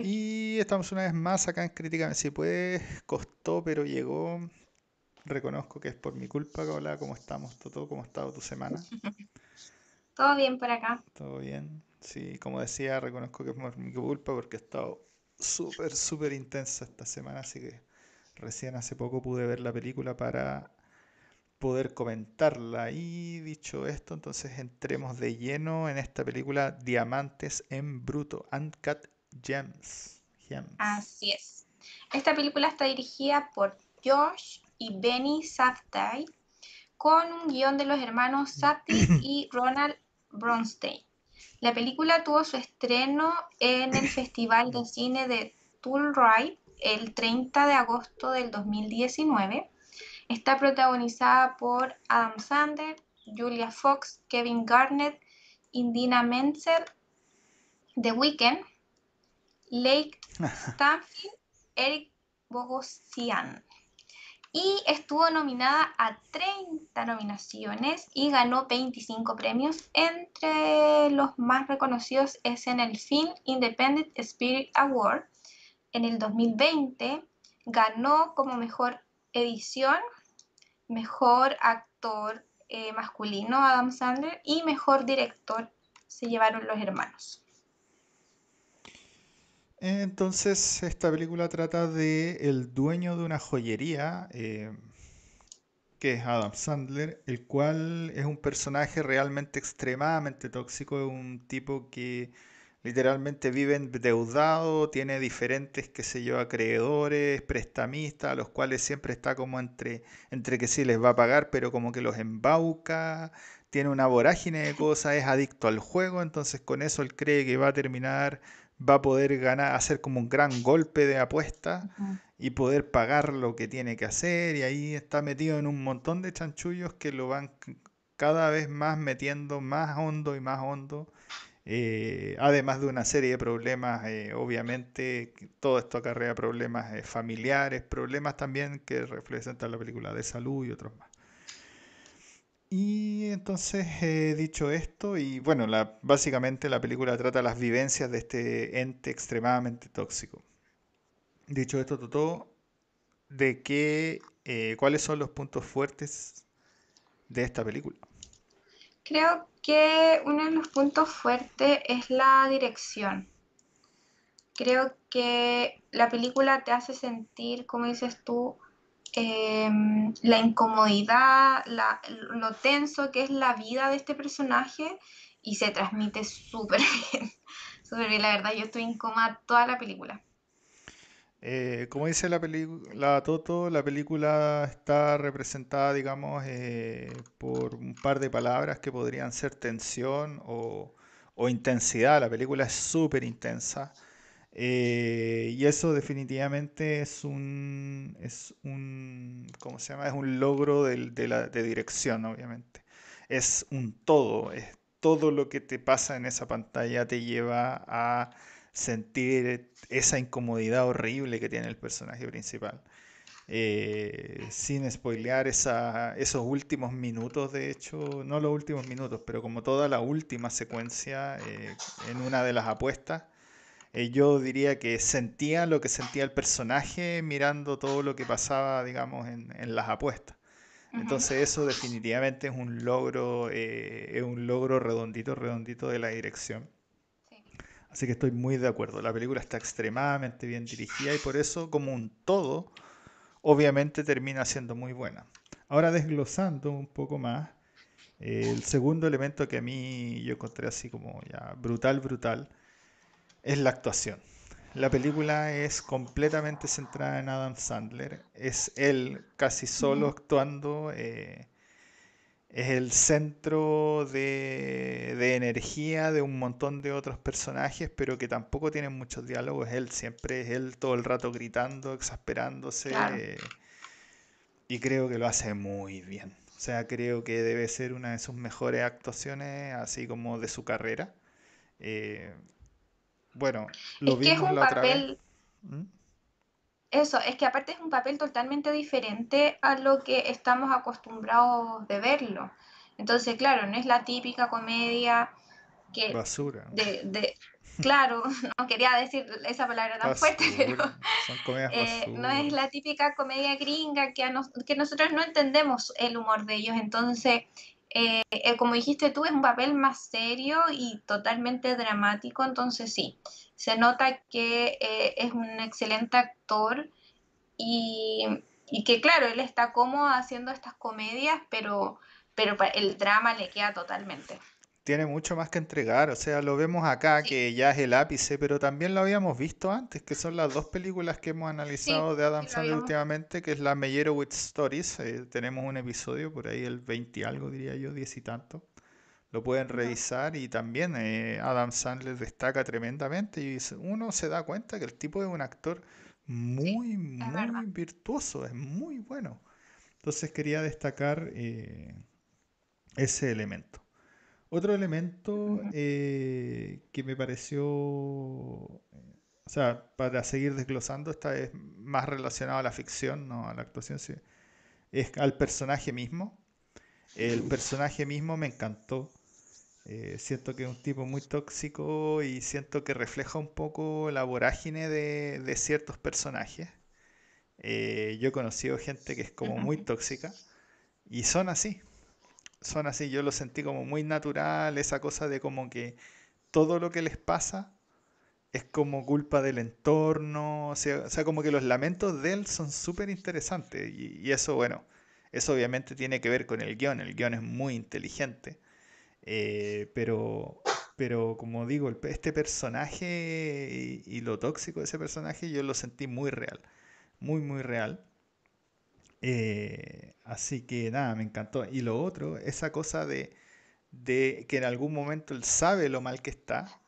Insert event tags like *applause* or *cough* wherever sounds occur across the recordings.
Y estamos una vez más acá en Crítica. Si puedes, costó, pero llegó. Reconozco que es por mi culpa, Hola, ¿cómo estamos, Toto? ¿Cómo ha estado tu semana? *laughs* Todo bien por acá. ¿Todo bien? Sí, como decía, reconozco que es por mi culpa porque he estado súper, súper intensa esta semana, así que recién hace poco pude ver la película para poder comentarla. Y dicho esto, entonces entremos de lleno en esta película Diamantes en Bruto, Uncut Gems. Así es. Esta película está dirigida por Josh y Benny Safdie con un guion de los hermanos Safdie *coughs* y Ronald Bronstein. La película tuvo su estreno en el *coughs* Festival de Cine de Telluride el 30 de agosto del 2019 Está protagonizada por Adam Sandler, Julia Fox, Kevin Garnett, Indina Menzel, The Weeknd, Lake *laughs* Stanfield, Eric Bogosian. Y estuvo nominada a 30 nominaciones y ganó 25 premios. Entre los más reconocidos es en el Film Independent Spirit Award. En el 2020 ganó como mejor edición, mejor actor eh, masculino Adam Sandler y mejor director se llevaron los hermanos. Entonces, esta película trata de el dueño de una joyería, eh, que es Adam Sandler, el cual es un personaje realmente extremadamente tóxico, es un tipo que Literalmente vive endeudado, tiene diferentes, qué sé yo, acreedores, prestamistas, a los cuales siempre está como entre, entre que sí les va a pagar, pero como que los embauca, tiene una vorágine de cosas, es adicto al juego, entonces con eso él cree que va a terminar, va a poder ganar, hacer como un gran golpe de apuesta y poder pagar lo que tiene que hacer, y ahí está metido en un montón de chanchullos que lo van cada vez más metiendo más hondo y más hondo eh, además de una serie de problemas, eh, obviamente, todo esto acarrea problemas eh, familiares, problemas también que representan la película de salud y otros más. Y entonces, dicho esto, y bueno, la, básicamente la película trata las vivencias de este ente extremadamente tóxico. Dicho esto, todo de qué, cuáles son los puntos fuertes de esta película. Creo que uno de los puntos fuertes es la dirección. Creo que la película te hace sentir, como dices tú, em, la incomodidad, lo tenso que es la vida de este personaje y se transmite súper *laughs* bien. Súper la verdad, yo estoy incómoda toda la película. Eh, como dice la película Toto, la película está representada, digamos, eh, por un par de palabras que podrían ser tensión o, intensidad. La película es súper intensa. Eh, y eso definitivamente es un, es un, ¿cómo se llama? Es un logro de, la, de dirección, obviamente. Es un todo, es todo lo que te pasa en esa pantalla te lleva a sentir esa incomodidad horrible que tiene el personaje principal. Eh, sin spoilear esa, esos últimos minutos, de hecho, no los últimos minutos, pero como toda la última secuencia eh, en una de las apuestas, eh, yo diría que sentía lo que sentía el personaje mirando todo lo que pasaba, digamos, en, en las apuestas. Entonces eso definitivamente es un logro, es un logro redondito, redondito de la dirección. Así que estoy muy de acuerdo. La película está extremadamente bien dirigida y por eso, como un todo, obviamente termina siendo muy buena. Ahora desglosando un poco más, el segundo elemento que a mí yo encontré así como ya brutal, brutal, es la actuación. La película es completamente centrada en Adam Sandler. Es él casi solo actuando. Eh, es el centro de, energía de un montón de otros personajes, pero que tampoco tienen muchos diálogos. Él siempre es él todo el rato gritando, exasperándose. y creo que lo hace muy bien. O sea, creo que debe ser una de sus mejores actuaciones, así como de su carrera. Eh, bueno, lo vimos la otra vez. ¿Mm? Eso, es que aparte es un papel totalmente diferente a lo que estamos acostumbrados de verlo. Entonces, claro, no es la típica comedia que... Basura. De, claro, *laughs* no quería decir esa palabra tan fuerte, pero eh, no es la típica comedia gringa que, que nosotros no entendemos el humor de ellos. Entonces, eh, eh, como dijiste tú, es un papel más serio y totalmente dramático. Entonces, sí, se nota que es un excelente actor y, y, que, claro, él está cómodo haciendo estas comedias, pero, pero el drama le queda totalmente tiene mucho más que entregar. O sea, lo vemos acá, que ya es el ápice, pero también lo habíamos visto antes, que son las dos películas que hemos analizado de Adam Sandler últimamente, que es la Meyerowitz Stories. Eh, tenemos un episodio por ahí, el 20 y algo, diría yo, 10 y tanto. Lo pueden revisar y también eh, Adam Sandler destaca tremendamente y uno se da cuenta que el tipo es un actor muy, muy virtuoso, es muy bueno. Entonces quería destacar eh, ese elemento. Otro elemento eh, que me pareció, o sea, para seguir desglosando, esta vez más relacionado a la ficción, no a la actuación, es al personaje mismo. El personaje mismo me encantó. Eh, siento que es un tipo muy tóxico y siento que refleja un poco la vorágine de, ciertos personajes. Eh, yo he conocido gente que es como muy tóxica y son así son así, yo lo sentí como muy natural, esa cosa de como que todo lo que les pasa es como culpa del entorno, o sea, como que los lamentos de él son súper interesantes y, eso, bueno, eso obviamente tiene que ver con el guion, el guion es muy inteligente, eh, pero, pero como digo, este personaje y lo tóxico de ese personaje yo lo sentí muy real, muy, muy real. Eh, así que nada, me encantó. Y lo otro, esa cosa de, de que en algún momento él sabe lo mal que está,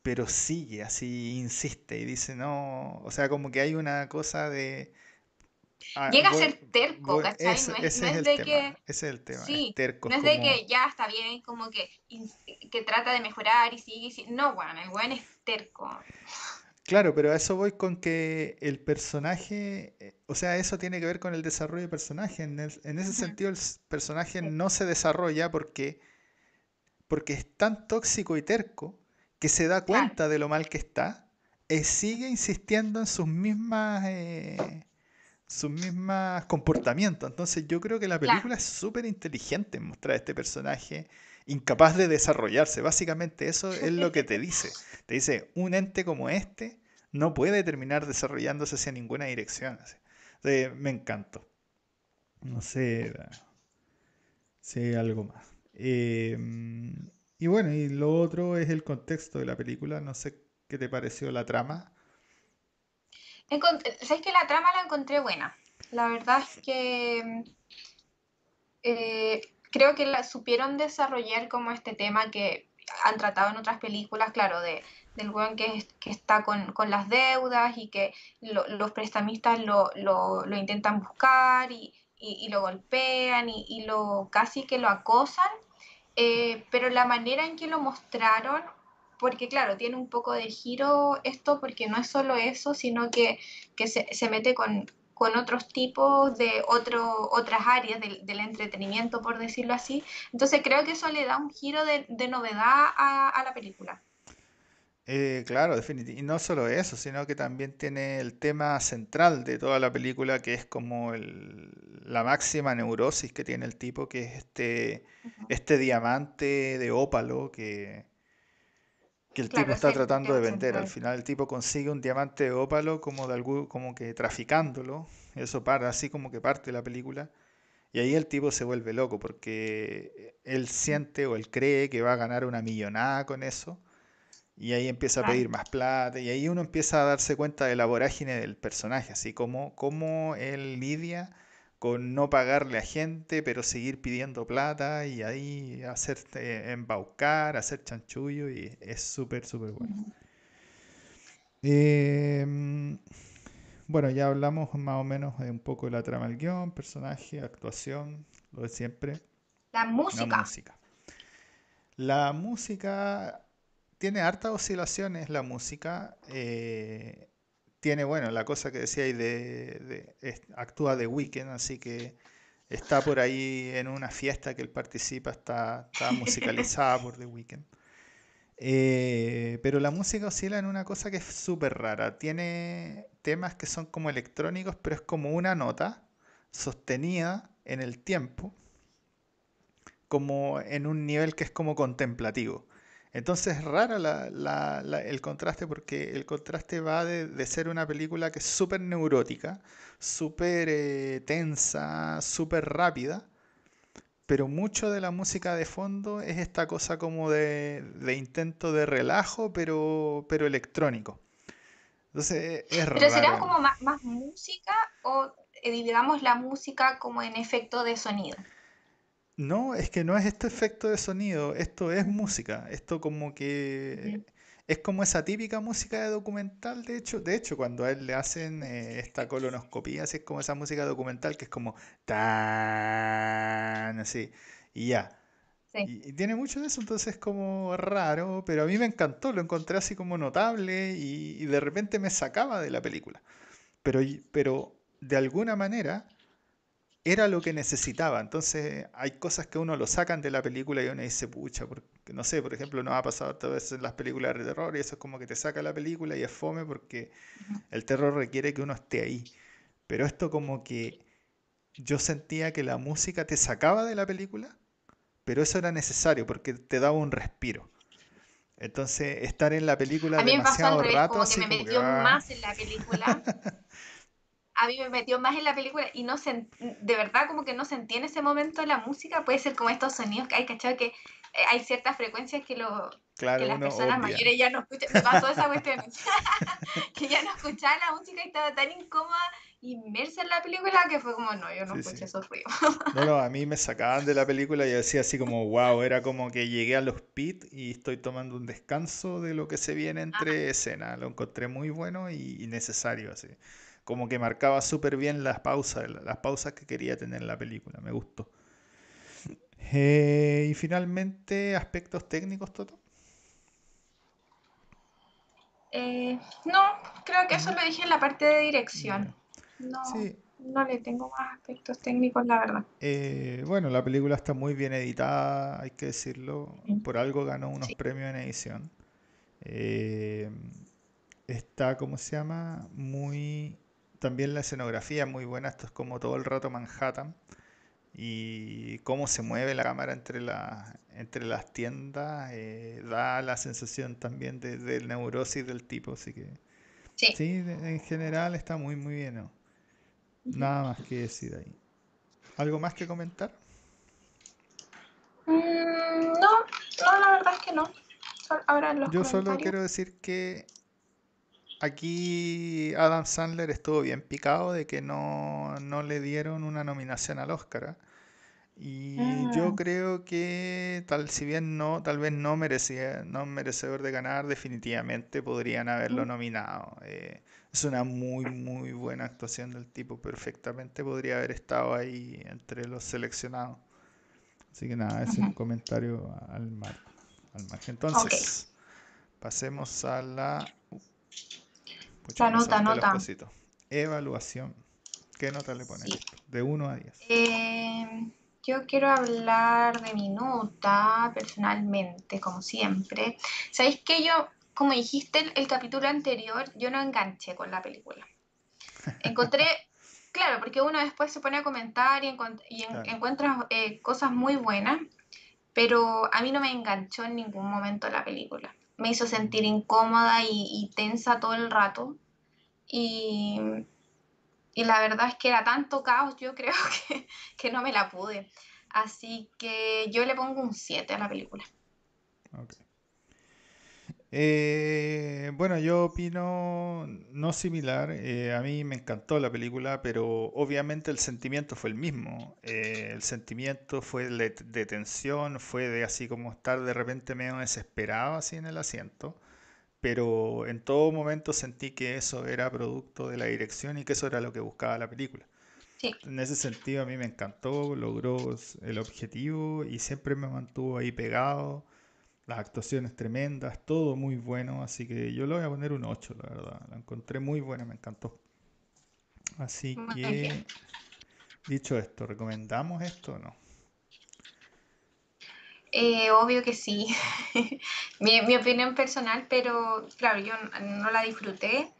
pero sigue, así insiste y dice, no, o sea, como que hay una cosa de... Ah, Llega a ser terco, ¿cachai? no es, de tema, que... Ese es el tema. Sí, no es de que ya está bien, como que, que trata de mejorar y sigue, y sigue. No, bueno, el buen es terco. Claro, pero a eso voy con que el personaje, eh, o sea, eso tiene que ver con el desarrollo de personaje. En, ese sentido, el personaje no se desarrolla porque, porque es tan tóxico y terco que se da cuenta de lo mal que está y sigue insistiendo en sus mismas, eh, sus mismas comportamientos. Entonces yo creo que la película es súper inteligente en mostrar a este personaje incapaz de desarrollarse. Básicamente eso es lo que te dice. Te dice, un ente como este no puede terminar desarrollándose hacia ninguna dirección. me encantó. No sé hay algo más. Em, y bueno, y lo otro es el contexto de la película. No sé qué te pareció la trama. Sabes que la trama la encontré buena. La verdad es que eh, creo que la supieron desarrollar como este tema que han tratado en otras películas, claro, de del weón que, que está con, las deudas y que los prestamistas lo, intentan buscar y, lo golpean y, lo casi que lo acosan, eh, pero la manera en que lo mostraron, porque claro, tiene un poco de giro esto, porque no es solo eso, sino que, se, mete con, con otros tipos de otro, otras áreas del, entretenimiento, por decirlo así. Entonces creo que eso le da un giro de, novedad a la película. Eh, claro, definitivamente. Y no solo eso, sino que también tiene el tema central de toda la película, que es como la máxima neurosis que tiene el tipo, que es este, este diamante de ópalo que, que el tipo está tratando de vender. Al final el tipo consigue un diamante de ópalo como, de algún, como que traficándolo. Eso para, así como que parte la película. Y ahí el tipo se vuelve loco porque él siente o él cree que va a ganar una millonada con eso y ahí empieza a pedir más plata y ahí uno empieza a darse cuenta de la vorágine del personaje, así como, como él lidia con no pagarle a gente, pero seguir pidiendo plata y ahí hacer embaucar, hacer chanchullo y es súper, súper bueno. Em, bueno, ya hablamos más o menos de un poco de la trama del guion, personaje, actuación, lo de siempre. La música. La música. La música tiene hartas oscilaciones la música. Eh, tiene, bueno, la cosa que decíais de, actúa de Weekend, así que está por ahí en una fiesta que él participa, está, *laughs* musicalizada por The Weeknd. Eh, pero la música oscila en una cosa que es súper rara. Tiene temas que son como electrónicos, pero es como una nota sostenida en el tiempo, como en un nivel que es como contemplativo. Entonces es rara el contraste porque el contraste va de, ser una película que es súper neurótica, súper eh, tensa, súper rápida, pero mucho de la música de fondo es esta cosa como de, intento de relajo, pero, pero electrónico. Entonces es raro. ¿Pero será como más, más música o eh, digamos la música como en efecto de sonido? No, es que no es este efecto de sonido, esto es música, esto como que es como esa típica música de documental, de hecho, de hecho cuando a él le hacen eh, esta colonoscopía, así es como esa música documental que es como tan así y ya. Y, tiene mucho de eso, entonces es como raro, pero a mí me encantó, lo encontré así como notable y, y de repente me sacaba de la película. Pero, pero de alguna manera era lo que necesitaba. Entonces hay cosas que uno lo sacan de la película y uno dice, pucha, porque, no sé, por ejemplo, nos ha pasado todas veces en las películas de terror y eso es como que te saca la película y es fome porque el terror requiere que uno esté ahí. Pero esto como que yo sentía que la música te sacaba de la película, pero eso era necesario porque te daba un respiro. Entonces, estar en la película a mí demasiado rato, como que me metió ah. más en la película *laughs* a mí me metió más en la película y no se, de verdad como que no sentí en ese momento la música, puede ser como estos sonidos que hay, ¿cachado? Que eh, hay ciertas frecuencias que, lo, que las personas mayores ya no escuchan, me pasó esa cuestión, *laughs* *laughs* que ya no escuchaba la música y estaba tan incómoda, inmersa en la película que fue como, no, yo no escuché esos ruidos. *laughs* no, no, a mí me sacaban de la película y yo decía así como, wow, era como que llegué a los pits y estoy tomando un descanso de lo que se viene entre escenas, lo encontré muy bueno y necesario así como que marcaba súper bien las pausas, las pausas que quería tener en la película, me gustó. Eh, y finalmente, aspectos técnicos, Toto. Eh, no, creo que eso lo dije en la parte de dirección. No, no le tengo más aspectos técnicos, la verdad. Eh, bueno, la película está muy bien editada, hay que decirlo. Por algo ganó unos premios en edición. está, ¿cómo se llama? Muy también la escenografía es muy buena, esto es como todo el rato Manhattan y cómo se mueve la cámara entre, la, entre las tiendas eh, da la sensación también de, del neurosis del tipo, así que sí, en general está muy muy bien. Nada más que decir ahí. ¿Algo más que comentar? Mm, no, no, la verdad es que no. Ahora Yo solo quiero decir que Aquí Adam Sandler estuvo bien picado de que no, le dieron una nominación al Oscar. ¿ah? Y yo ah. creo que tal si bien no, tal vez no merecía, no merecedor de ganar, definitivamente podrían haberlo mm. nominado. Eh, es una muy muy buena actuación del tipo, perfectamente podría haber estado ahí entre los seleccionados. Así que nada, ese es un comentario al margen. Al margen. Entonces, pasemos a la la nota, nota. Evaluación. ¿Qué nota le pones? De 1 a 10. Eh, yo quiero hablar de mi nota personalmente, como siempre. ¿Sabéis que yo, como dijiste el, el capítulo anterior, yo no enganché con la película? *laughs* Encontré, claro, porque uno después se pone a comentar y, encuentra eh, cosas muy buenas, pero a mí no me enganchó en ningún momento la película me hizo sentir incómoda y, tensa todo el rato. Y, la verdad es que era tanto caos, yo creo *laughs* que, no me la pude. Así que yo le pongo un 7 a la película. Eh, bueno, yo opino no similar. Eh, a mí me encantó la película, pero obviamente el sentimiento fue el mismo. Eh, el sentimiento fue de, tensión, fue de así como estar de repente medio desesperado así en el asiento. Pero en todo momento sentí que eso era producto de la dirección y que eso era lo que buscaba la película. En ese sentido a mí me encantó, logró el objetivo y siempre me mantuvo ahí pegado las actuaciones tremendas, todo muy bueno, así que yo le voy a poner un 8, la verdad. La encontré muy buena, me encantó. Así que, dicho esto, ¿recomendamos esto o no? Eh, obvio que sí. *laughs* mi, mi opinión personal, pero claro, yo no la disfruté.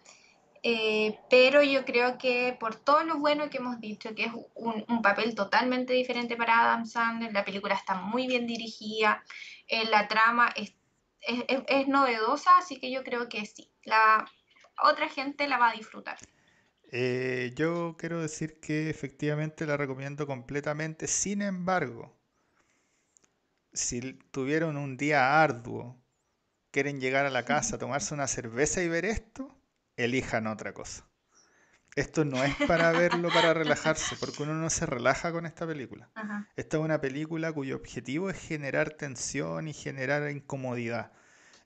Eh, pero yo creo que por todo lo bueno que hemos dicho, que es un, un papel totalmente diferente para Adam Sandler, la película está muy bien dirigida, eh, la trama es, es, es- es novedosa, así que yo creo que sí, la otra gente la va a disfrutar. Eh, yo quiero decir que efectivamente la recomiendo completamente. Sin embargo, si tuvieron un día arduo, quieren llegar a la casa, *laughs* tomarse una cerveza y ver esto, elijan otra cosa. Esto no es para verlo para *laughs* relajarse, porque uno no se relaja con esta película. Ajá. Esta es una película cuyo objetivo es generar tensión y generar incomodidad.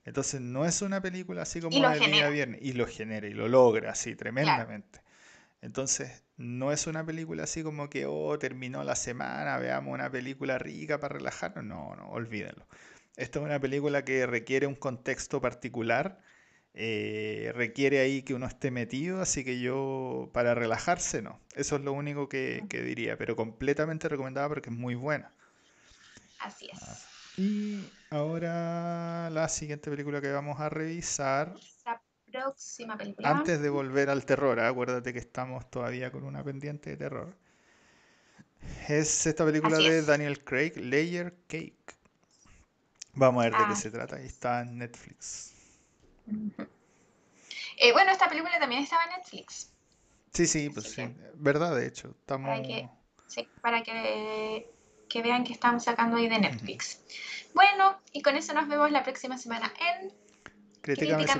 Entonces no es una película así como lo de día viernes, y lo genera, y lo logra así claro. tremendamente. Entonces no es una película así como que, oh, terminó la semana, veamos una película rica para relajarnos. No, no, olvídenlo. Esta es una película que requiere un contexto particular, eh, requiere ahí que uno esté metido, así que yo, para relajarse, no. Eso es lo único que, que diría, pero completamente recomendada porque es muy buena. Así Ah, es. Y ahora la siguiente película que vamos a revisar, Esa próxima película. antes de volver al terror, ¿eh? acuérdate que estamos todavía con una pendiente de terror, es esta película Así de es. Daniel Craig, Layer Cake. Vamos a ver de qué Ah, se trata, ahí está en Netflix. Eh, bueno, esta película también estaba en Netflix, Sí, sí, pues sí, que verdad, de hecho, para que, estamos... sí, para que, que vean que estamos sacando ahí de. Netflix. Bueno, y con eso nos vemos la próxima semana en